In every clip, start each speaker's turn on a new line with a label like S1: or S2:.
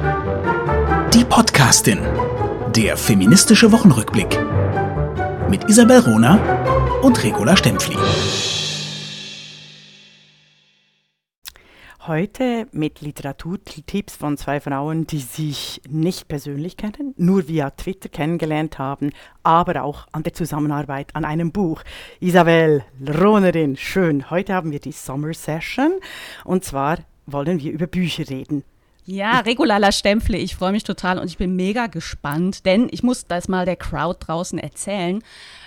S1: Die Podcastin. Der feministische Wochenrückblick. Mit Isabel Rona und Regula Stempfli.
S2: Heute mit Literaturtipps von zwei Frauen, die sich nicht persönlich kennen, nur via Twitter kennengelernt haben, aber auch an der Zusammenarbeit an einem Buch. Isabel Ronerin, schön. Heute haben wir die Summer Session und zwar wollen wir über Bücher reden.
S3: Ja, Regulaler Stempfle, ich freue mich total und ich bin mega gespannt, denn ich muss das mal der Crowd draußen erzählen.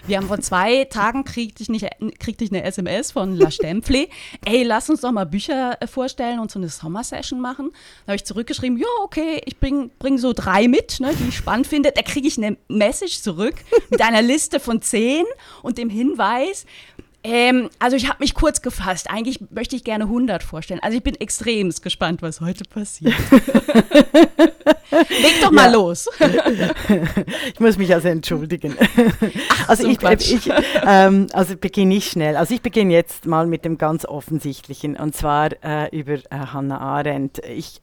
S3: Wir haben vor zwei Tagen kriegte ich, nicht, kriegte ich eine SMS von La Stempfle. Ey, lass uns doch mal Bücher äh, vorstellen und so eine Sommer-Session machen. Da habe ich zurückgeschrieben, ja, okay, ich bringe bring so drei mit, ne, die ich spannend finde. Da kriege ich eine Message zurück mit einer Liste von zehn und dem Hinweis, ähm, also ich habe mich kurz gefasst. Eigentlich möchte ich gerne 100 vorstellen. Also ich bin extrem gespannt, was heute passiert. Leg doch mal ja. los.
S2: ich muss mich also entschuldigen. Ach, also, so ich, ich, ähm, also beginne ich schnell. Also ich beginne jetzt mal mit dem ganz Offensichtlichen und zwar äh, über äh, Hannah Arendt. Ich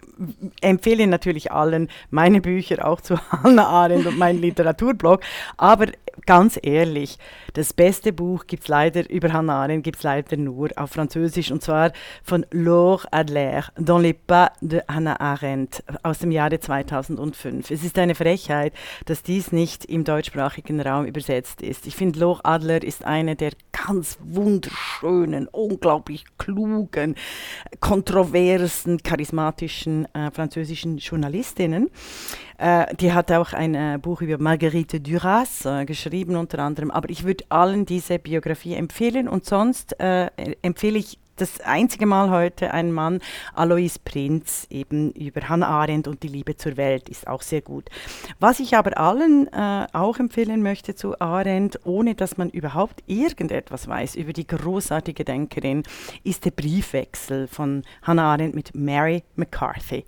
S2: empfehle natürlich allen meine Bücher auch zu Hannah Arendt und meinen Literaturblog, aber ganz ehrlich, das beste Buch gibt es leider über Hannah Arendt, gibt es leider nur auf Französisch und zwar von Laure Adler, Dans les pas de Hannah Arendt aus dem Jahre 2005. Es ist eine Frechheit, dass dies nicht im deutschsprachigen Raum übersetzt ist. Ich finde, Laure Adler ist eine der ganz wunderschönen, unglaublich klugen, kontroversen, charismatischen äh, französischen Journalistinnen. Äh, die hat auch ein äh, Buch über Marguerite Duras äh, geschrieben unter anderem. Aber ich würde allen diese Biografie empfehlen und sonst äh, empfehle ich das einzige Mal heute ein Mann, Alois Prinz, eben über Hannah Arendt und die Liebe zur Welt, ist auch sehr gut. Was ich aber allen äh, auch empfehlen möchte zu Arendt, ohne dass man überhaupt irgendetwas weiß über die großartige Denkerin, ist der Briefwechsel von Hannah Arendt mit Mary McCarthy.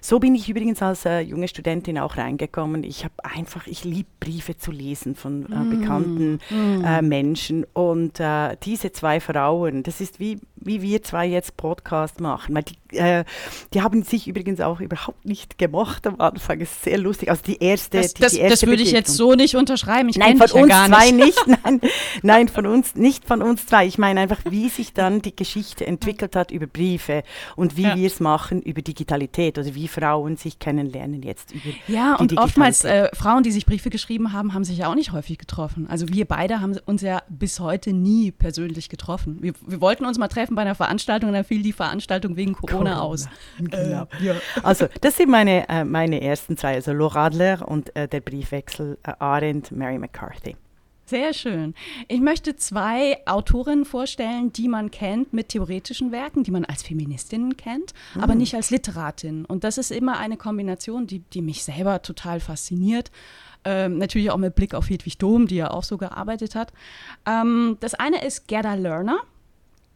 S2: So bin ich übrigens als äh, junge Studentin auch reingekommen. Ich habe einfach, ich liebe Briefe zu lesen von äh, mm. bekannten mm. Menschen und äh, diese zwei Frauen, das ist wie, wie wie wir zwei jetzt Podcast machen. Weil die, äh, die haben sich übrigens auch überhaupt nicht gemocht am Anfang. Ist sehr lustig. Also die erste,
S3: das,
S2: die, das,
S3: die erste das würde ich jetzt so nicht unterschreiben. Ich
S2: nein, von
S3: uns
S2: ja
S3: zwei
S2: nicht. nicht. Nein, nein, von uns nicht von uns zwei. Ich meine einfach, wie sich dann die Geschichte entwickelt hat über Briefe und wie ja. wir es machen über Digitalität oder wie Frauen sich kennenlernen jetzt über
S3: Ja, und oftmals äh, Frauen, die sich Briefe geschrieben haben, haben sich ja auch nicht häufig getroffen. Also wir beide haben uns ja bis heute nie persönlich getroffen. Wir, wir wollten uns mal treffen bei einer Veranstaltung und dann fiel die Veranstaltung wegen Corona, Corona. aus.
S2: Genau. Äh, ja. Also, das sind meine, äh, meine ersten zwei, also Laura Adler und äh, der Briefwechsel äh, Arendt, Mary McCarthy.
S3: Sehr schön. Ich möchte zwei Autorinnen vorstellen, die man kennt mit theoretischen Werken, die man als Feministinnen kennt, mhm. aber nicht als Literatin. Und das ist immer eine Kombination, die, die mich selber total fasziniert. Ähm, natürlich auch mit Blick auf Hedwig Dom, die ja auch so gearbeitet hat. Ähm, das eine ist Gerda Lerner.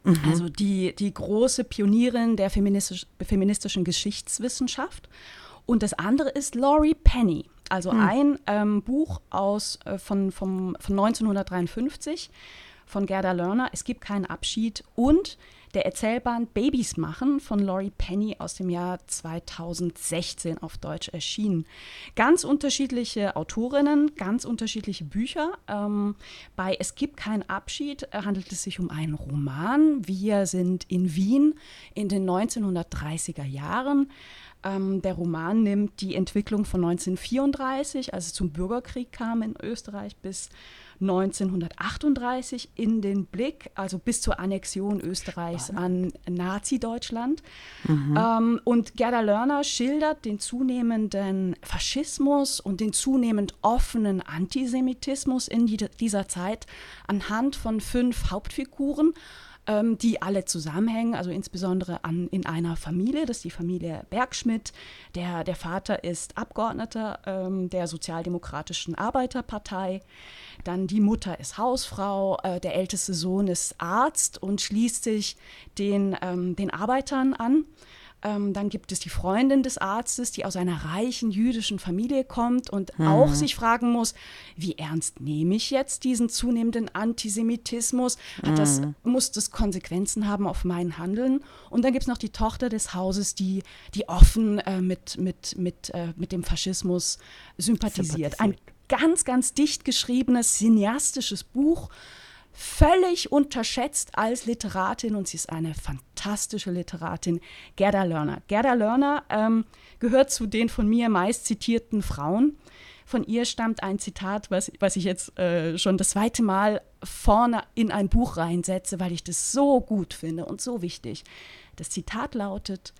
S3: Mhm. Also die, die große Pionierin der feministisch, feministischen Geschichtswissenschaft. Und das andere ist Laurie Penny, also mhm. ein ähm, Buch aus, äh, von, vom, von 1953 von Gerda Lerner. Es gibt keinen Abschied und der Erzählband Babys machen von Laurie Penny aus dem Jahr 2016 auf Deutsch erschienen. Ganz unterschiedliche Autorinnen, ganz unterschiedliche Bücher. Ähm, bei Es gibt keinen Abschied handelt es sich um einen Roman. Wir sind in Wien in den 1930er Jahren. Ähm, der Roman nimmt die Entwicklung von 1934, als es zum Bürgerkrieg kam in Österreich, bis 1938 in den Blick, also bis zur Annexion Österreichs an Nazi-Deutschland. Mhm. Ähm, und Gerda Lerner schildert den zunehmenden Faschismus und den zunehmend offenen Antisemitismus in die, dieser Zeit anhand von fünf Hauptfiguren ähm, die alle zusammenhängen, also insbesondere an, in einer Familie, das ist die Familie Bergschmidt. Der, der Vater ist Abgeordneter ähm, der Sozialdemokratischen Arbeiterpartei. Dann die Mutter ist Hausfrau, äh, der älteste Sohn ist Arzt und schließt sich den, ähm, den Arbeitern an. Ähm, dann gibt es die Freundin des Arztes, die aus einer reichen jüdischen Familie kommt und mhm. auch sich fragen muss, wie ernst nehme ich jetzt diesen zunehmenden Antisemitismus? Hat das, mhm. muss das Konsequenzen haben auf mein Handeln? Und dann gibt es noch die Tochter des Hauses, die, die offen äh, mit, mit, mit, äh, mit dem Faschismus sympathisiert. sympathisiert. Ein ganz, ganz dicht geschriebenes, cineastisches Buch völlig unterschätzt als Literatin und sie ist eine fantastische Literatin, Gerda Lerner. Gerda Lerner ähm, gehört zu den von mir meist zitierten Frauen. Von ihr stammt ein Zitat, was, was ich jetzt äh, schon das zweite Mal vorne in ein Buch reinsetze, weil ich das so gut finde und so wichtig. Das Zitat lautet,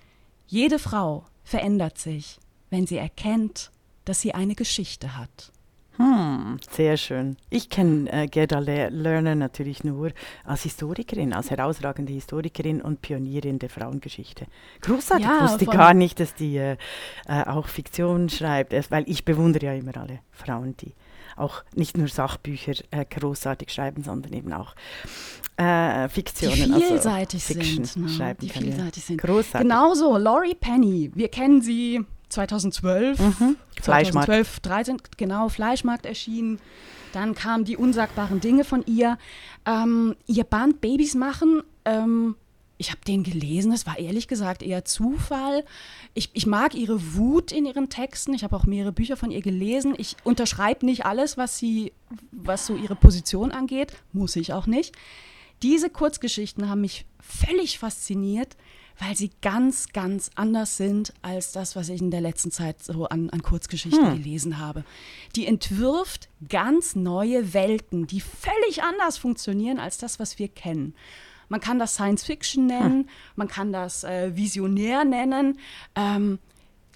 S3: jede Frau verändert sich, wenn sie erkennt, dass sie eine Geschichte hat.
S2: Hm, sehr schön. Ich kenne äh, Gerda Le Lerner natürlich nur als Historikerin, als herausragende Historikerin und Pionierin der Frauengeschichte. Großartig, ja, wusste gar nicht, dass die äh, äh, auch Fiktion schreibt, weil ich bewundere ja immer alle Frauen, die auch nicht nur Sachbücher äh, großartig schreiben, sondern eben auch äh, Fiktionen.
S3: Die vielseitig also sind. Ne? Schreiben die vielseitig sind. Großartig. Genauso, Laurie Penny. Wir kennen sie 2012. Mhm. 2012, 13, genau, Fleischmarkt erschienen. Dann kamen die unsagbaren Dinge von ihr. Ähm, ihr Band Babys machen. Ähm, ich habe den gelesen, das war ehrlich gesagt eher Zufall. Ich, ich mag ihre Wut in ihren Texten. Ich habe auch mehrere Bücher von ihr gelesen. Ich unterschreibe nicht alles, was sie, was so ihre Position angeht. Muss ich auch nicht. Diese Kurzgeschichten haben mich völlig fasziniert weil sie ganz, ganz anders sind als das, was ich in der letzten Zeit so an, an Kurzgeschichten hm. gelesen habe. Die entwirft ganz neue Welten, die völlig anders funktionieren als das, was wir kennen. Man kann das Science Fiction nennen, hm. man kann das äh, Visionär nennen. Ähm,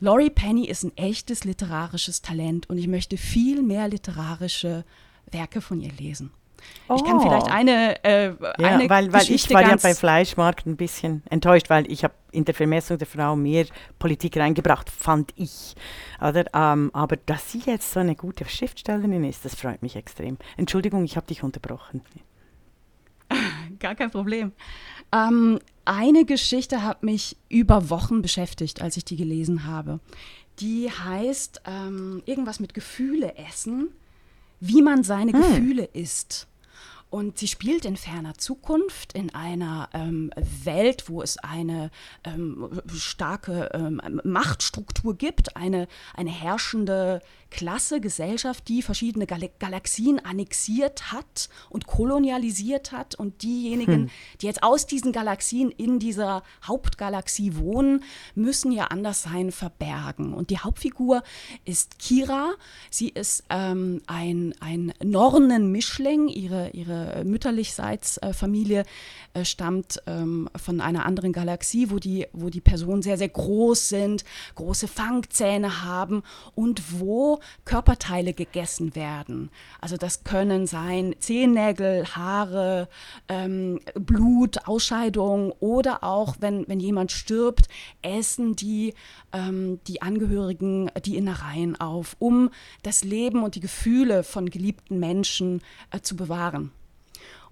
S3: Laurie Penny ist ein echtes literarisches Talent und ich möchte viel mehr literarische Werke von ihr lesen. Oh. Ich kann vielleicht oh. eine, äh,
S2: ja, eine weil, weil ich war ja bei Fleischmarkt ein bisschen enttäuscht, weil ich habe in der Vermessung der Frau mehr Politik reingebracht, fand ich. Oder? Ähm, aber dass sie jetzt so eine gute Schriftstellerin ist, das freut mich extrem. Entschuldigung, ich habe dich unterbrochen.
S3: Gar kein Problem. Ähm, eine Geschichte hat mich über Wochen beschäftigt, als ich die gelesen habe. Die heißt ähm, irgendwas mit Gefühle essen, wie man seine hm. Gefühle isst. Und sie spielt in ferner Zukunft in einer ähm, Welt, wo es eine ähm, starke ähm, Machtstruktur gibt, eine, eine herrschende Klasse, Gesellschaft, die verschiedene Gal Galaxien annexiert hat und kolonialisiert hat. Und diejenigen, hm. die jetzt aus diesen Galaxien in dieser Hauptgalaxie wohnen, müssen ihr Anderssein verbergen. Und die Hauptfigur ist Kira. Sie ist ähm, ein, ein Nornen-Mischling. Ihre, ihre mütterlichseits äh, Familie äh, stammt ähm, von einer anderen Galaxie, wo die, wo die Personen sehr, sehr groß sind, große Fangzähne haben und wo Körperteile gegessen werden. Also das können sein Zehennägel, Haare, ähm, Blut, Ausscheidung oder auch, wenn, wenn jemand stirbt, essen die, ähm, die Angehörigen die Innereien auf, um das Leben und die Gefühle von geliebten Menschen äh, zu bewahren.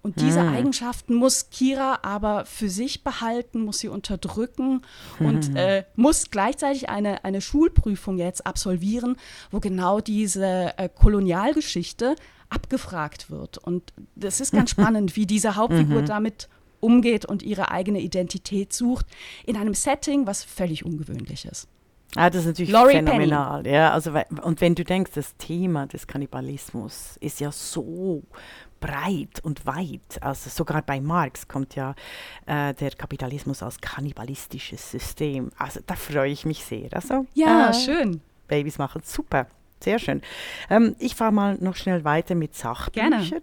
S3: Und diese hm. Eigenschaften muss Kira aber für sich behalten, muss sie unterdrücken und hm. äh, muss gleichzeitig eine, eine Schulprüfung jetzt absolvieren, wo genau diese äh, Kolonialgeschichte abgefragt wird. Und das ist ganz spannend, wie diese Hauptfigur mhm. damit umgeht und ihre eigene Identität sucht in einem Setting, was völlig ungewöhnlich ist.
S2: Ah, das ist natürlich Laurie phänomenal. Ja, also, und wenn du denkst, das Thema des Kannibalismus ist ja so breit und weit. Also sogar bei Marx kommt ja äh, der Kapitalismus als kannibalistisches System. Also da freue ich mich sehr. Also,
S3: ja, äh, schön.
S2: Babys machen super. Sehr schön. Ähm, ich fahre mal noch schnell weiter mit Sachbüchern.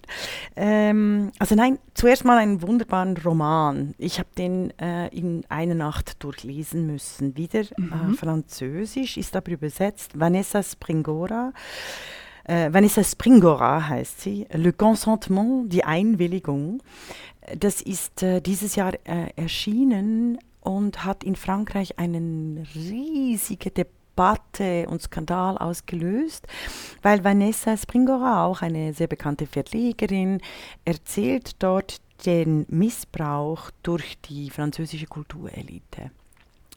S2: Ähm, also nein, zuerst mal einen wunderbaren Roman. Ich habe den äh, in einer Nacht durchlesen müssen. Wieder äh, mhm. äh, französisch, ist aber übersetzt. Vanessa Springora. Äh, Vanessa Springora heißt sie. Le Consentement, die Einwilligung. Das ist äh, dieses Jahr äh, erschienen und hat in Frankreich eine riesige Debatte und Skandal ausgelöst, weil Vanessa Springora, auch eine sehr bekannte Verlegerin, erzählt dort den Missbrauch durch die französische Kulturelite.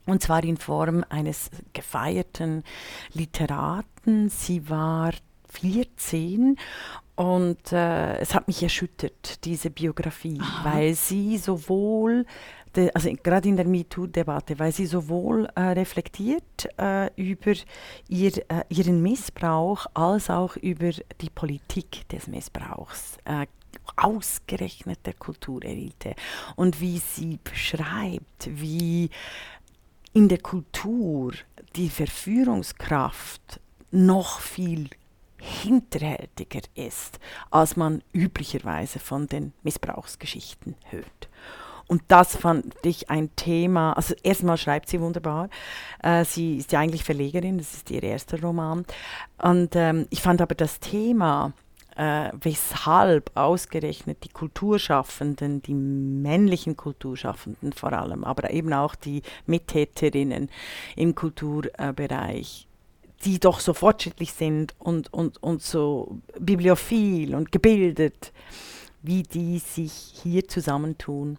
S2: Und zwar in Form eines gefeierten Literaten. Sie war 14 und äh, es hat mich erschüttert, diese Biografie, Aha. weil sie sowohl de, also gerade in der MeToo-Debatte, weil sie sowohl äh, reflektiert äh, über ihr, äh, ihren Missbrauch als auch über die Politik des Missbrauchs äh, ausgerechnet der Kulturelite und wie sie beschreibt, wie in der Kultur die Verführungskraft noch viel hinterhältiger ist, als man üblicherweise von den Missbrauchsgeschichten hört. Und das fand ich ein Thema. Also erstmal schreibt sie wunderbar. Äh, sie ist ja eigentlich Verlegerin, das ist ihr erster Roman. Und ähm, ich fand aber das Thema, äh, weshalb ausgerechnet die Kulturschaffenden, die männlichen Kulturschaffenden vor allem, aber eben auch die Mittäterinnen im Kulturbereich, die doch so fortschrittlich sind und, und, und so bibliophil und gebildet, wie die sich hier zusammentun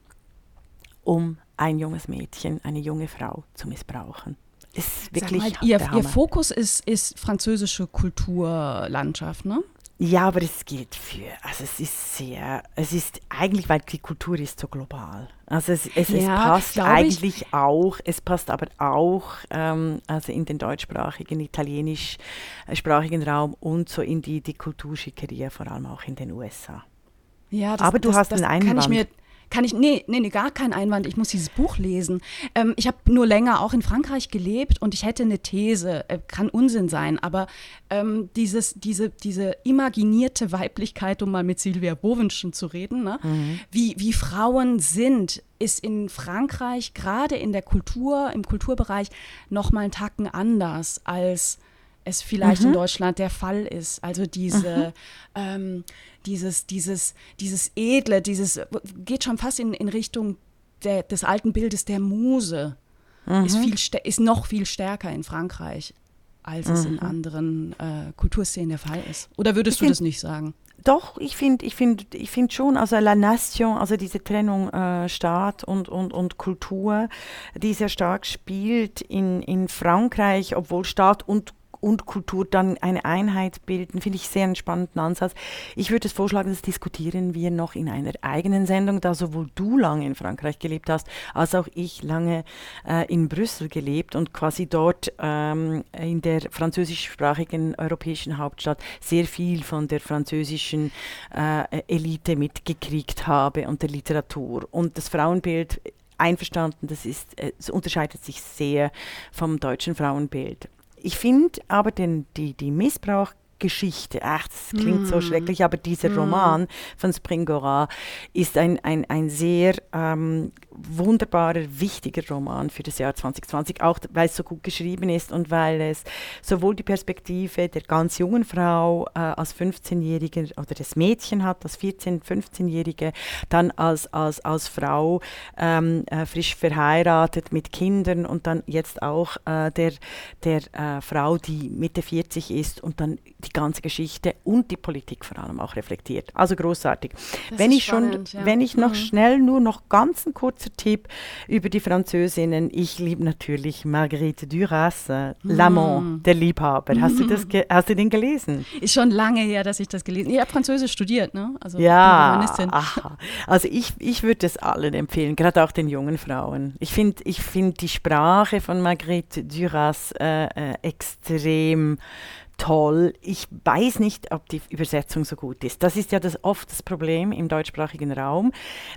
S2: um ein junges Mädchen, eine junge Frau zu missbrauchen.
S3: Ist wirklich mal, ihr, ihr Fokus ist, ist französische Kulturlandschaft, ne?
S2: Ja, aber es gilt für, also es ist sehr, es ist eigentlich, weil die Kultur ist so global. Also es, es, ja, es passt eigentlich ich. auch, es passt aber auch ähm, also in den deutschsprachigen, italienischsprachigen Raum und so in die, die Kulturschickeria, vor allem auch in den USA.
S3: Ja, das, aber du das, hast das einen Einwand. Kann ich mir kann ich, nee, nee, nee, gar kein Einwand, ich muss dieses Buch lesen. Ähm, ich habe nur länger auch in Frankreich gelebt und ich hätte eine These, äh, kann Unsinn sein, aber ähm, dieses, diese, diese imaginierte Weiblichkeit, um mal mit Silvia Bovenschen zu reden, ne? Mhm. wie, wie Frauen sind, ist in Frankreich gerade in der Kultur, im Kulturbereich noch mal einen Tacken anders als es vielleicht mhm. in Deutschland der Fall ist. Also diese, mhm. ähm, dieses, dieses, dieses Edle, dieses geht schon fast in, in Richtung der, des alten Bildes der Muse. Mhm. Ist, viel, ist noch viel stärker in Frankreich, als es in mhm. anderen äh, Kulturszenen der Fall ist. Oder würdest ich du das nicht sagen?
S2: Doch, ich finde ich find, ich find schon, also La Nation, also diese Trennung äh, Staat und, und, und Kultur, die sehr stark spielt in, in Frankreich, obwohl Staat und und Kultur dann eine Einheit bilden, finde ich sehr einen spannenden Ansatz. Ich würde es vorschlagen, das diskutieren wir noch in einer eigenen Sendung, da sowohl du lange in Frankreich gelebt hast, als auch ich lange äh, in Brüssel gelebt und quasi dort ähm, in der französischsprachigen europäischen Hauptstadt sehr viel von der französischen äh, Elite mitgekriegt habe und der Literatur. Und das Frauenbild einverstanden, das ist, es äh, unterscheidet sich sehr vom deutschen Frauenbild. Ich finde aber den, die, die Missbrauch Geschichte. Ach, das klingt mm. so schrecklich, aber dieser mm. Roman von Springora ist ein, ein, ein sehr ähm, wunderbarer, wichtiger Roman für das Jahr 2020, auch weil es so gut geschrieben ist und weil es sowohl die Perspektive der ganz jungen Frau äh, als 15-Jährige oder des Mädchen hat, als 14-, 15-Jährige, dann als, als, als Frau ähm, äh, frisch verheiratet mit Kindern und dann jetzt auch äh, der, der äh, Frau, die Mitte 40 ist und dann die die ganze Geschichte und die Politik vor allem auch reflektiert. Also großartig. Das wenn ich spannend, schon, ja. wenn ich noch mhm. schnell nur noch ganz ein kurzer Tipp über die Französinnen. Ich liebe natürlich Marguerite Duras, äh, mhm. L'Amant, der Liebhaber. Hast du das, hast du den gelesen?
S3: Ist schon lange her, dass ich das gelesen habe. Ich habe Französisch studiert, ne?
S2: Also ja. Aha. Also ich, ich würde es allen empfehlen, gerade auch den jungen Frauen. Ich finde ich find die Sprache von Marguerite Duras äh, äh, extrem toll. Ich weiß nicht, ob die Übersetzung so gut ist. Das ist ja das, oft das Problem im deutschsprachigen Raum,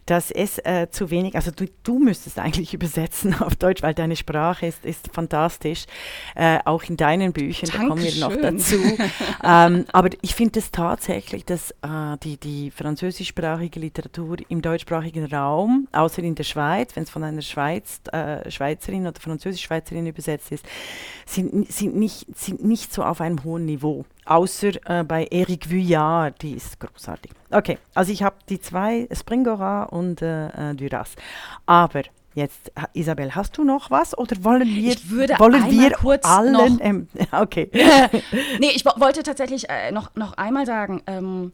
S2: dass es äh, zu wenig, also du, du müsstest eigentlich übersetzen auf Deutsch, weil deine Sprache ist, ist fantastisch, äh, auch in deinen Büchern, Dankeschön. da kommen wir noch dazu. ähm, aber ich finde es tatsächlich, dass äh, die, die französischsprachige Literatur im deutschsprachigen Raum, außer in der Schweiz, wenn es von einer Schweiz, äh, Schweizerin oder Französisch-Schweizerin übersetzt ist, sind, sind, nicht, sind nicht so auf einem hohen hohen Niveau. Außer äh, bei Eric Vuillard, die ist großartig. Okay, also ich habe die zwei, Springora und äh, äh Duras. Aber Jetzt, Isabel, hast du noch was oder wollen wir,
S3: ich würde
S2: wollen
S3: wir kurz
S2: allen? Ähm, okay.
S3: nee, ich wollte tatsächlich äh, noch, noch einmal sagen, ähm,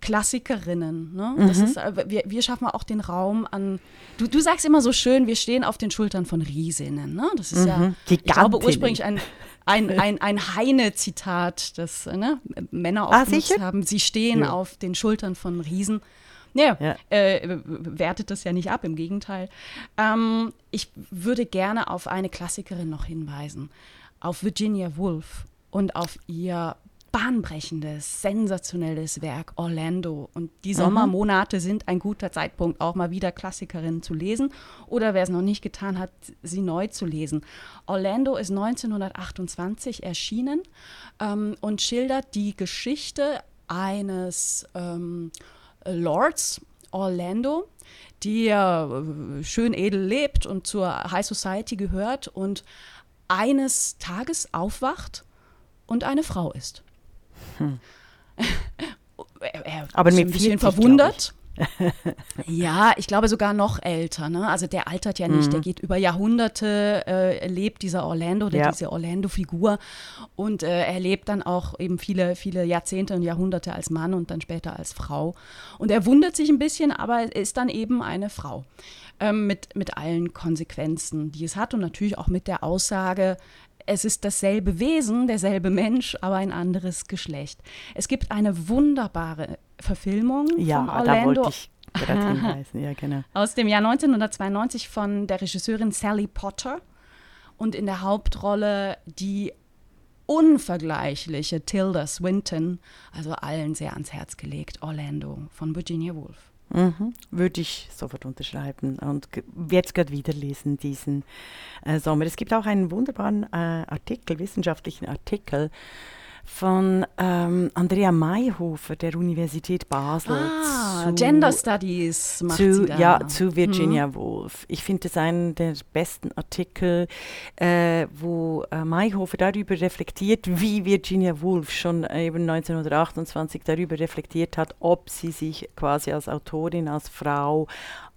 S3: Klassikerinnen. Ne? Mhm. Das ist, äh, wir, wir schaffen auch den Raum an. Du, du sagst immer so schön, wir stehen auf den Schultern von Riesinnen. Ne? Das ist mhm. ja, ich glaube, ursprünglich ein, ein, ein, ein Heine-Zitat, das ne? Männer oft ah, haben. Sie stehen ja. auf den Schultern von Riesen. Ja, ja. Äh, wertet das ja nicht ab, im Gegenteil. Ähm, ich würde gerne auf eine Klassikerin noch hinweisen, auf Virginia Woolf und auf ihr bahnbrechendes, sensationelles Werk Orlando. Und die Sommermonate sind ein guter Zeitpunkt, auch mal wieder Klassikerinnen zu lesen oder wer es noch nicht getan hat, sie neu zu lesen. Orlando ist 1928 erschienen ähm, und schildert die Geschichte eines ähm, Lords Orlando, der äh, schön edel lebt und zur High Society gehört und eines Tages aufwacht und eine Frau ist. Hm. er, er Aber ist ein bisschen verwundert. ja, ich glaube sogar noch älter. Ne? Also der altert ja nicht, mhm. der geht über Jahrhunderte, äh, lebt dieser Orlando, ja. diese Orlando-Figur und äh, er lebt dann auch eben viele, viele Jahrzehnte und Jahrhunderte als Mann und dann später als Frau. Und er wundert sich ein bisschen, aber er ist dann eben eine Frau ähm, mit, mit allen Konsequenzen, die es hat und natürlich auch mit der Aussage, es ist dasselbe Wesen, derselbe Mensch, aber ein anderes Geschlecht. Es gibt eine wunderbare Verfilmung
S2: ja,
S3: von Orlando.
S2: Ja, genau.
S3: Aus dem Jahr 1992 von der Regisseurin Sally Potter und in der Hauptrolle die unvergleichliche Tilda Swinton, also allen sehr ans Herz gelegt, Orlando von Virginia Woolf.
S2: Mhm, würde ich sofort unterschreiben und jetzt gerade wieder lesen diesen äh, Sommer. Es gibt auch einen wunderbaren äh, Artikel, wissenschaftlichen Artikel von ähm, Andrea Mayhofer der Universität Basel.
S3: Ah, zu, Gender Studies
S2: macht zu, sie da. Ja, zu Virginia hm. Woolf. Ich finde das einen der besten Artikel, äh, wo äh, Mayhofer darüber reflektiert, wie Virginia Woolf schon eben 1928 darüber reflektiert hat, ob sie sich quasi als Autorin, als Frau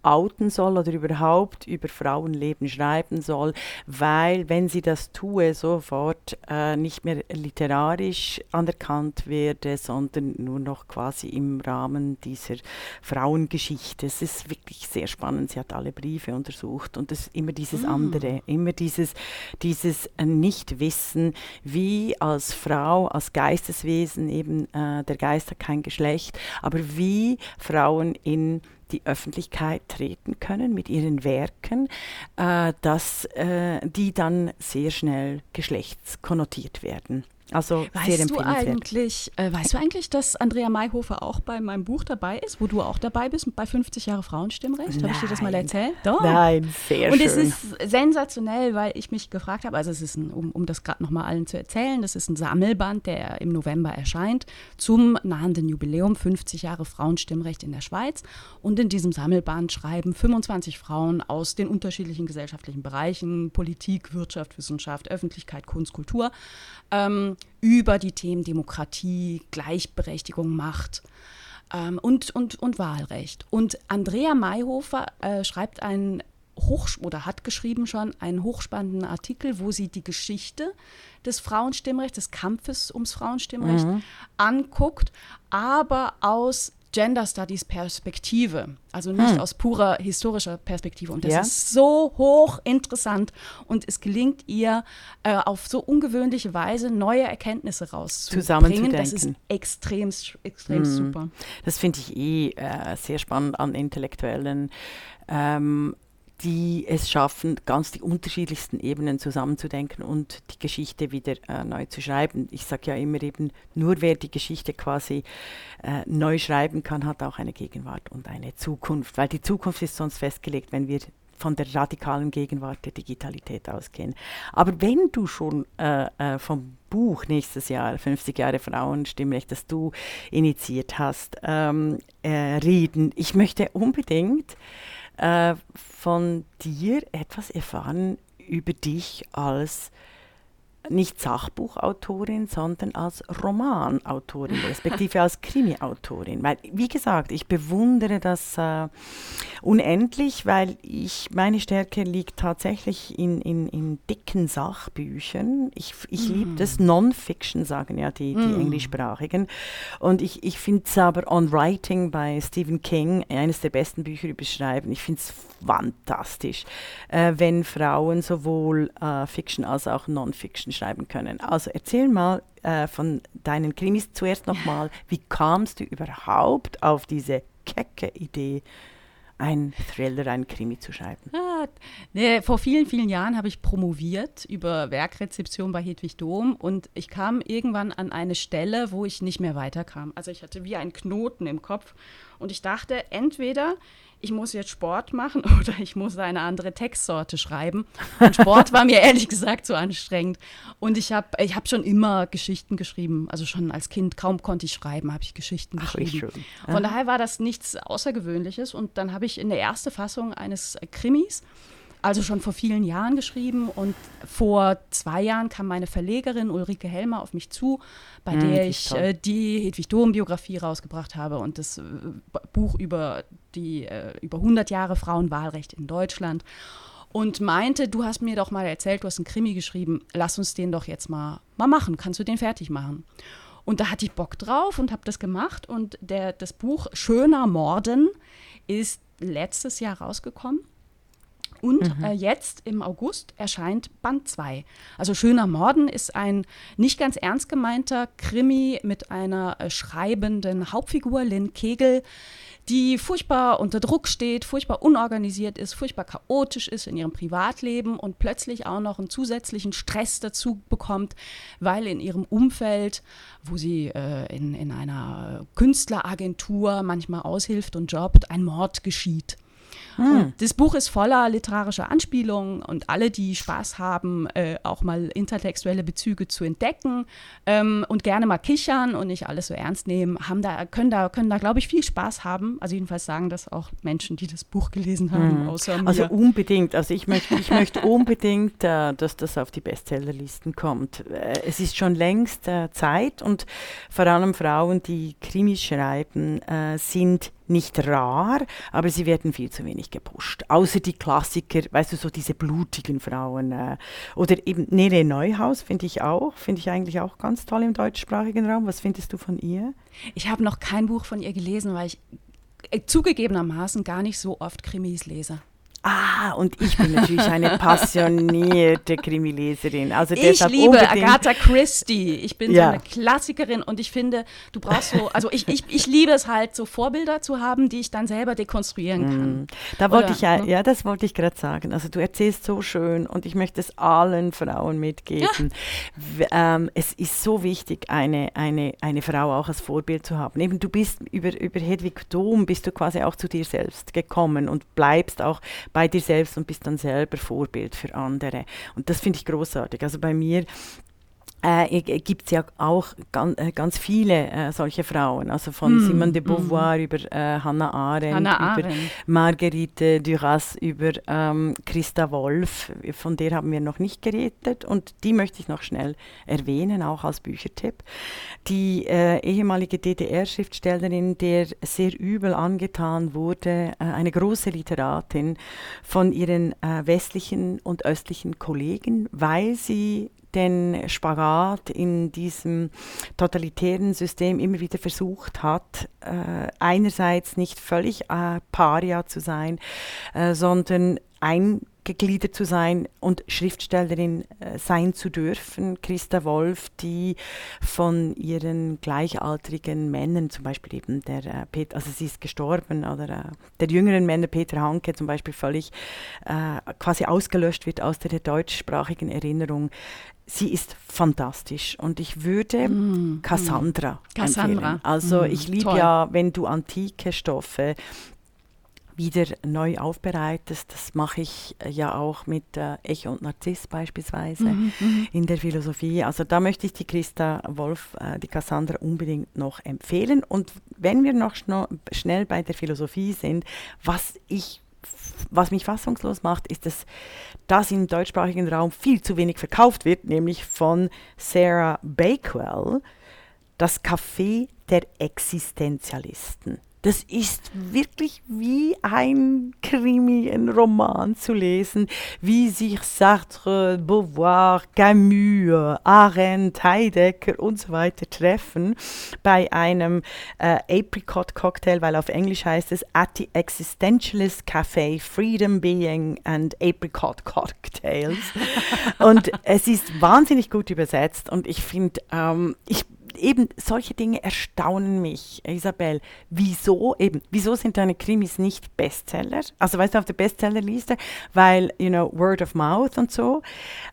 S2: outen soll oder überhaupt über Frauenleben schreiben soll, weil wenn sie das tue, sofort äh, nicht mehr literarisch anerkannt werde, sondern nur noch quasi im Rahmen dieser Frauengeschichte. Es ist wirklich sehr spannend. Sie hat alle Briefe untersucht und es ist immer dieses mm. andere, immer dieses, dieses äh, Nichtwissen, wie als Frau, als Geisteswesen eben, äh, der Geist hat kein Geschlecht, aber wie Frauen in die Öffentlichkeit treten können mit ihren Werken, äh, dass äh, die dann sehr schnell geschlechtskonnotiert werden. Also
S3: weißt du eigentlich, äh, weißt du eigentlich, dass Andrea Mayhofer auch bei meinem Buch dabei ist, wo du auch dabei bist, bei 50 Jahre Frauenstimmrecht? Habe ich dir das mal erzählt?
S2: Doch. Nein, sehr
S3: Und
S2: schön.
S3: Und es ist sensationell, weil ich mich gefragt habe, also es ist ein, um, um das gerade nochmal allen zu erzählen, das ist ein Sammelband, der im November erscheint, zum nahenden Jubiläum 50 Jahre Frauenstimmrecht in der Schweiz. Und in diesem Sammelband schreiben 25 Frauen aus den unterschiedlichen gesellschaftlichen Bereichen, Politik, Wirtschaft, Wissenschaft, Öffentlichkeit, Kunst, Kultur, ähm, über die Themen Demokratie, Gleichberechtigung, Macht ähm, und, und, und Wahlrecht. Und Andrea Mayhofer äh, schreibt einen Hoch oder hat geschrieben schon einen hochspannenden Artikel, wo sie die Geschichte des Frauenstimmrechts, des Kampfes ums Frauenstimmrecht mhm. anguckt, aber aus Gender Studies Perspektive, also nicht hm. aus purer historischer Perspektive. Und das ja. ist so hoch interessant und es gelingt ihr äh, auf so ungewöhnliche Weise neue Erkenntnisse rauszubringen. Das ist extrem, extrem hm. super.
S2: Das finde ich eh äh, sehr spannend an Intellektuellen. Ähm, die es schaffen, ganz die unterschiedlichsten Ebenen zusammenzudenken und die Geschichte wieder äh, neu zu schreiben. Ich sage ja immer eben, nur wer die Geschichte quasi äh, neu schreiben kann, hat auch eine Gegenwart und eine Zukunft, weil die Zukunft ist sonst festgelegt, wenn wir von der radikalen Gegenwart der Digitalität ausgehen. Aber wenn du schon äh, äh vom Buch nächstes Jahr, 50 Jahre Frauenstimmrecht, das du initiiert hast, ähm, äh, reden, ich möchte unbedingt äh, von dir etwas erfahren über dich als nicht Sachbuchautorin, sondern als Romanautorin, respektive als Krimiautorin. Weil, wie gesagt, ich bewundere das äh, unendlich, weil ich, meine Stärke liegt tatsächlich in, in, in dicken Sachbüchern. Ich, ich mm. liebe das Non-Fiction, sagen ja die, die mm. Englischsprachigen. Und ich, ich finde es aber On Writing bei Stephen King, eines der besten Bücher über Schreiben, ich finde es fantastisch, äh, wenn Frauen sowohl äh, Fiction als auch Non-Fiction schreiben können. Also erzähl mal äh, von deinen Krimis zuerst nochmal, wie kamst du überhaupt auf diese kecke Idee, ein Thriller, ein Krimi zu schreiben?
S3: Ah, ne, vor vielen, vielen Jahren habe ich promoviert über Werkrezeption bei Hedwig Dom und ich kam irgendwann an eine Stelle, wo ich nicht mehr weiterkam. Also ich hatte wie einen Knoten im Kopf und ich dachte, entweder ich muss jetzt Sport machen oder ich muss eine andere Textsorte schreiben. Und Sport war mir ehrlich gesagt zu anstrengend. Und ich habe ich hab schon immer Geschichten geschrieben. Also schon als Kind, kaum konnte ich schreiben, habe ich Geschichten Ach, geschrieben. Von daher war das nichts Außergewöhnliches. Und dann habe ich in der ersten Fassung eines Krimis also schon vor vielen Jahren geschrieben und vor zwei Jahren kam meine Verlegerin Ulrike Helmer auf mich zu, bei mm, der ich äh, die Hedwig Dohm-Biografie rausgebracht habe und das äh, Buch über die äh, über 100 Jahre Frauenwahlrecht in Deutschland und meinte, du hast mir doch mal erzählt, du hast einen Krimi geschrieben, lass uns den doch jetzt mal, mal machen, kannst du den fertig machen? Und da hatte ich Bock drauf und habe das gemacht und der, das Buch Schöner Morden ist letztes Jahr rausgekommen und mhm. äh, jetzt im August erscheint Band 2. Also Schöner Morden ist ein nicht ganz ernst gemeinter Krimi mit einer äh, schreibenden Hauptfigur, Lynn Kegel, die furchtbar unter Druck steht, furchtbar unorganisiert ist, furchtbar chaotisch ist in ihrem Privatleben und plötzlich auch noch einen zusätzlichen Stress dazu bekommt, weil in ihrem Umfeld, wo sie äh, in, in einer Künstleragentur manchmal aushilft und jobbt, ein Mord geschieht. Hm. Das Buch ist voller literarischer Anspielungen und alle, die Spaß haben, äh, auch mal intertextuelle Bezüge zu entdecken ähm, und gerne mal kichern und nicht alles so ernst nehmen, haben da, können da, können da, glaube ich, viel Spaß haben. Also jedenfalls sagen das auch Menschen, die das Buch gelesen haben,
S2: hm. außer mir. Also unbedingt. Also ich möchte, ich möchte unbedingt, äh, dass das auf die Bestsellerlisten kommt. Äh, es ist schon längst äh, Zeit und vor allem Frauen, die Krimis schreiben, äh, sind nicht rar, aber sie werden viel zu wenig gepusht. Außer die Klassiker, weißt du, so diese blutigen Frauen. Äh, oder eben Nele Neuhaus finde ich auch, finde ich eigentlich auch ganz toll im deutschsprachigen Raum. Was findest du von ihr?
S3: Ich habe noch kein Buch von ihr gelesen, weil ich äh, zugegebenermaßen gar nicht so oft Krimis lese.
S2: Ah, und ich bin natürlich eine passionierte Krimileserin. Also
S3: ich liebe Agatha Christie. Ich bin ja. so eine Klassikerin und ich finde, du brauchst so, also ich, ich, ich liebe es halt, so Vorbilder zu haben, die ich dann selber dekonstruieren kann. Mm.
S2: Da wollte Oder, ich ja, ne? ja, das wollte ich gerade sagen. Also du erzählst so schön und ich möchte es allen Frauen mitgeben. Ja. Ähm, es ist so wichtig, eine, eine, eine Frau auch als Vorbild zu haben. Eben du bist über, über Hedwig Dom bist du quasi auch zu dir selbst gekommen und bleibst auch bei dir selbst und bist dann selber Vorbild für andere. Und das finde ich großartig. Also bei mir äh, gibt es ja auch ganz, äh, ganz viele äh, solche Frauen, also von mm, Simone de Beauvoir mm. über äh, Hannah Arendt, Hannah Arendt, über Marguerite Duras, über ähm, Christa Wolf, von der haben wir noch nicht geredet und die möchte ich noch schnell erwähnen, auch als Büchertipp. Die äh, ehemalige DDR-Schriftstellerin, der sehr übel angetan wurde, äh, eine große Literatin von ihren westlichen und östlichen Kollegen, weil sie den Spagat in diesem totalitären System immer wieder versucht hat, äh, einerseits nicht völlig äh, Paria zu sein, äh, sondern eingegliedert zu sein und Schriftstellerin äh, sein zu dürfen. Christa Wolf, die von ihren gleichaltrigen Männern, zum Beispiel eben der äh, Peter, also sie ist gestorben, oder äh, der jüngeren Männer, Peter Hanke zum Beispiel, völlig äh, quasi ausgelöscht wird aus der deutschsprachigen Erinnerung sie ist fantastisch und ich würde mm, Cassandra, mm. Cassandra. Also mm, ich liebe ja, wenn du antike Stoffe wieder neu aufbereitest. Das mache ich äh, ja auch mit äh, Echo und Narziss beispielsweise mhm, mhm, in der Philosophie. Also da möchte ich die Christa Wolf, äh, die Cassandra unbedingt noch empfehlen. Und wenn wir noch schno schnell bei der Philosophie sind, was ich was mich fassungslos macht, ist, dass das im deutschsprachigen Raum viel zu wenig verkauft wird, nämlich von Sarah Bakewell, das Café der Existenzialisten. Das ist wirklich wie ein Krimi, ein Roman zu lesen, wie sich Sartre, Beauvoir, Camus, Arendt, Heidegger und so weiter treffen bei einem äh, Apricot Cocktail, weil auf Englisch heißt es At the Existentialist Cafe, Freedom Being and Apricot Cocktails. und es ist wahnsinnig gut übersetzt und ich finde, ähm, ich eben solche Dinge erstaunen mich, Isabel. Wieso eben, wieso sind deine Krimis nicht Bestseller? Also weißt du, auf der Bestsellerliste, weil, you know, Word of Mouth und so.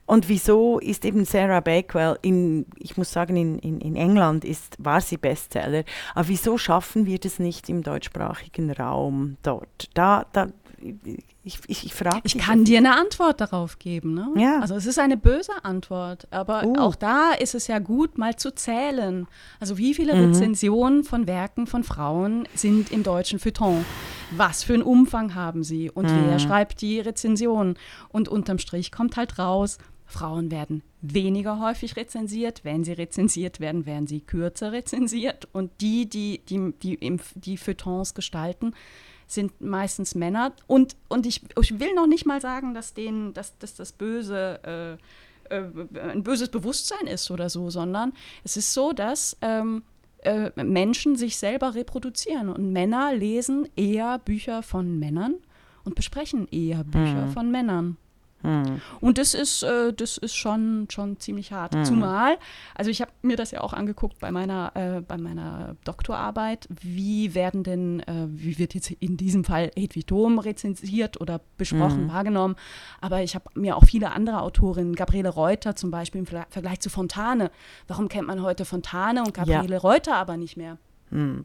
S2: Und wieso ist eben Sarah Bakewell in, ich muss sagen, in, in, in England ist, war sie Bestseller. Aber wieso schaffen wir das nicht im deutschsprachigen Raum dort? Da, da, ich, ich, ich frage
S3: Ich kann dir eine Antwort darauf geben. Ne? Ja. Also es ist eine böse Antwort, aber uh. auch da ist es ja gut, mal zu zählen. Also wie viele mhm. Rezensionen von Werken von Frauen sind im deutschen Feuilleton? Was für einen Umfang haben sie? Und mhm. wer schreibt die Rezensionen? Und unterm Strich kommt halt raus, Frauen werden weniger häufig rezensiert. Wenn sie rezensiert werden, werden sie kürzer rezensiert. Und die, die die, die, die Feuilletons gestalten, sind meistens Männer. Und, und ich, ich will noch nicht mal sagen, dass, denen, dass, dass das Böse äh, äh, ein böses Bewusstsein ist oder so, sondern es ist so, dass ähm, äh, Menschen sich selber reproduzieren und Männer lesen eher Bücher von Männern und besprechen eher Bücher mhm. von Männern. Mhm. Und das ist, äh, das ist schon, schon ziemlich hart. Mhm. Zumal, also ich habe mir das ja auch angeguckt bei meiner, äh, bei meiner Doktorarbeit, wie werden denn, äh, wie wird jetzt in diesem Fall Hedwig Dom rezensiert oder besprochen, mhm. wahrgenommen. Aber ich habe mir auch viele andere Autorinnen, Gabriele Reuter zum Beispiel im Vergleich zu Fontane. Warum kennt man heute Fontane und Gabriele ja. Reuter aber nicht mehr? Mhm.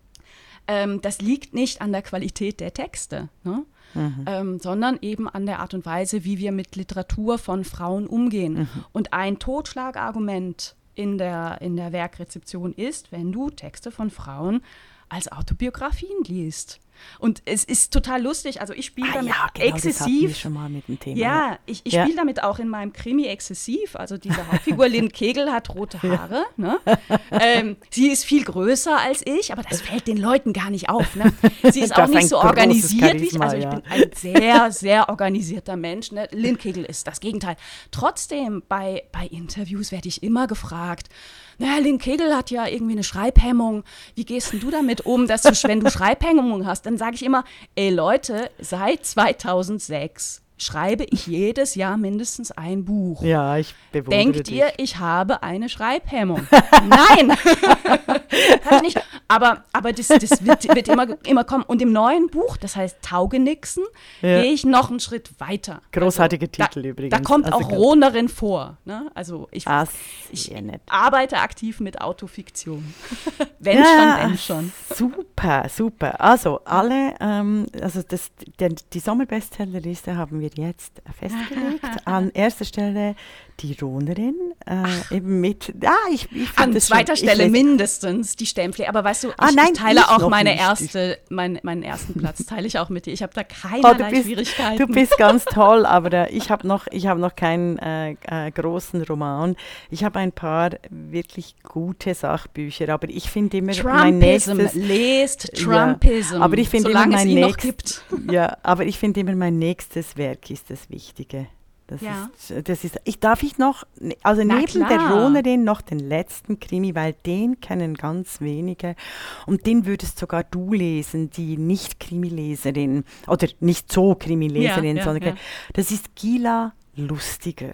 S3: Ähm, das liegt nicht an der Qualität der Texte. Ne? Mhm. ähm, sondern eben an der Art und Weise, wie wir mit Literatur von Frauen umgehen. Mhm. Und ein Totschlagargument in der, in der Werkrezeption ist, wenn du Texte von Frauen als Autobiografien liest. Und es ist total lustig. Also ich spiele ah, damit ja, genau, exzessiv.
S2: schon mal mit dem Thema.
S3: Ja, ich, ich ja. spiele damit auch in meinem Krimi exzessiv. Also diese Hauptfigur Lynn Kegel hat rote Haare. Ja. Ne? Ähm, sie ist viel größer als ich, aber das fällt den Leuten gar nicht auf. Ne? Sie ist auch nicht so organisiert wie ich. Also ich bin ein sehr, sehr organisierter Mensch. Ne? Lynn Kegel ist das Gegenteil. Trotzdem, bei, bei Interviews werde ich immer gefragt, naja, Lynn Kegel hat ja irgendwie eine Schreibhemmung. Wie gehst denn du damit um, dass du, wenn du Schreibhemmung hast? Dann sage ich immer, ey Leute, seit 2006 schreibe ich jedes Jahr mindestens ein Buch.
S2: Ja, ich bewundere
S3: Denkt
S2: dich.
S3: ihr, ich habe eine Schreibhemmung? Nein, habe ich nicht. Aber, aber das, das wird, wird, immer, immer kommen. Und im neuen Buch, das heißt Taugenixen, ja. gehe ich noch einen Schritt weiter.
S2: Großartige also, Titel
S3: da,
S2: übrigens.
S3: Da kommt also auch Rohnerin vor. Ne? Also ich,
S2: Ach,
S3: ich arbeite aktiv mit Autofiktion. wenn ja, schon, wenn schon.
S2: Super, super. Also alle, ähm, also das, die, die Sommerbestsellerliste haben wir jetzt festgelegt. An erster Stelle die Ronerin, äh, eben mit,
S3: ah, ich, ich An zweiter schon, Stelle mindestens die Stempfli, aber weißt du, ich, ah, nein, ich teile auch meine erste, mein, meinen ersten Platz, teile ich auch mit dir. Ich habe da keinerlei
S2: oh, bist, Schwierigkeiten. Du bist ganz toll, aber da, ich habe noch, hab noch keinen äh, äh, großen Roman. Ich habe ein paar wirklich gute Sachbücher, aber ich finde immer
S3: Trumpism, mein nächstes... Lest Trumpism,
S2: ja, aber ich finde immer mein nächstes... Ja, aber ich finde immer mein nächstes Werk ist das Wichtige. Das, ja. ist, das ist, ich darf ich noch, also Na neben klar. der Ronerin noch den letzten Krimi, weil den kennen ganz wenige und den würdest sogar du lesen, die nicht Krimileserin oder nicht so Krimileserin, ja, sondern ja, das ist Gila Lustiger.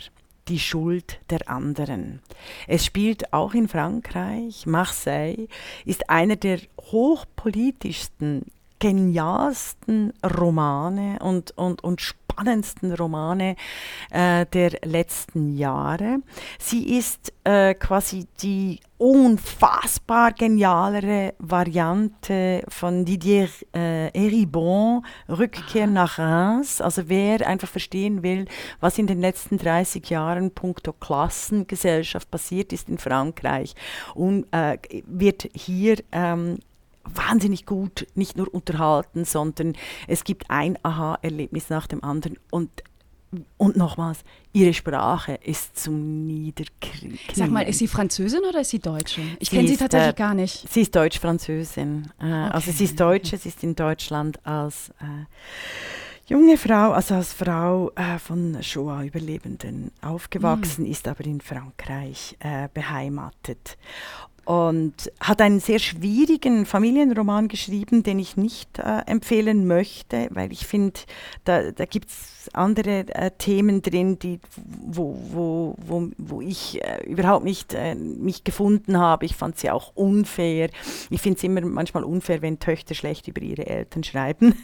S2: Die Schuld der anderen. Es spielt auch in Frankreich. Marseille ist einer der hochpolitischsten, genialsten Romane und, und, und spannendsten Romane äh, der letzten Jahre. Sie ist äh, quasi die unfassbar genialere Variante von Didier äh, Eribon, Rückkehr nach Reims. Also wer einfach verstehen will, was in den letzten 30 Jahren punkto Klassengesellschaft passiert ist in Frankreich und äh, wird hier ähm, wahnsinnig gut, nicht nur unterhalten, sondern es gibt ein Aha-Erlebnis nach dem anderen und und nochmals, ihre Sprache ist zum Niederkriegen.
S3: Sag mal, ist sie Französin oder ist sie Deutsche? Ich kenne sie tatsächlich äh, gar nicht.
S2: Sie ist Deutsch-Französin. Äh, okay. Also sie ist Deutsche, sie ist in Deutschland als äh, junge Frau, also als Frau äh, von Shoah-Überlebenden aufgewachsen, mm. ist aber in Frankreich äh, beheimatet und hat einen sehr schwierigen Familienroman geschrieben, den ich nicht äh, empfehlen möchte, weil ich finde, da, da gibt es andere äh, Themen drin, die, wo, wo, wo, wo ich äh, überhaupt nicht äh, mich gefunden habe. Ich fand sie auch unfair. Ich finde es immer manchmal unfair, wenn Töchter schlecht über ihre Eltern schreiben.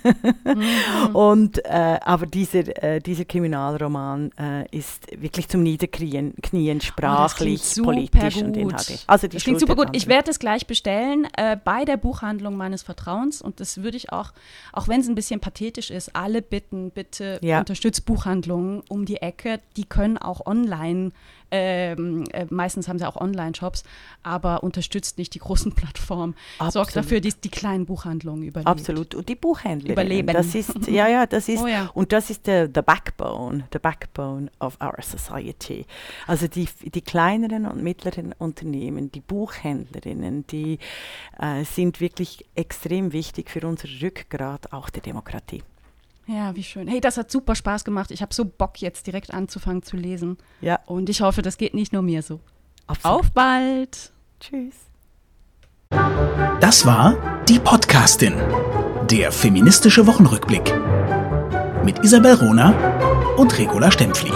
S2: mhm. und, äh, aber dieser, äh, dieser Kriminalroman ist wirklich zum Niederknien, Knien, oh, sprachlich, oh, politisch
S3: und inhaltlich. Also die das klingt super gut. Ich werde es gleich bestellen äh, bei der Buchhandlung meines Vertrauens und das würde ich auch, auch wenn es ein bisschen pathetisch ist, alle bitten, bitte ja. Unterstützt Buchhandlungen um die Ecke. Die können auch online ähm, äh, meistens haben sie auch Online-Shops, aber unterstützt nicht die großen Plattformen. Absolut. Sorgt dafür, dass die kleinen Buchhandlungen überleben.
S2: Absolut. Und die Buchhändler
S3: überleben.
S2: Das ist, ja, ja, das ist, oh, ja. und das ist der the backbone, the backbone of our society. Also die, die kleineren und mittleren Unternehmen, die Buchhändlerinnen, die äh, sind wirklich extrem wichtig für unser Rückgrat auch der Demokratie.
S3: Ja, wie schön. Hey, das hat super Spaß gemacht. Ich habe so Bock, jetzt direkt anzufangen zu lesen.
S2: Ja.
S3: Und ich hoffe, das geht nicht nur mir so. Absolut. Auf bald.
S2: Tschüss.
S1: Das war die Podcastin, der feministische Wochenrückblick mit Isabel Rona und Regula Stempfli.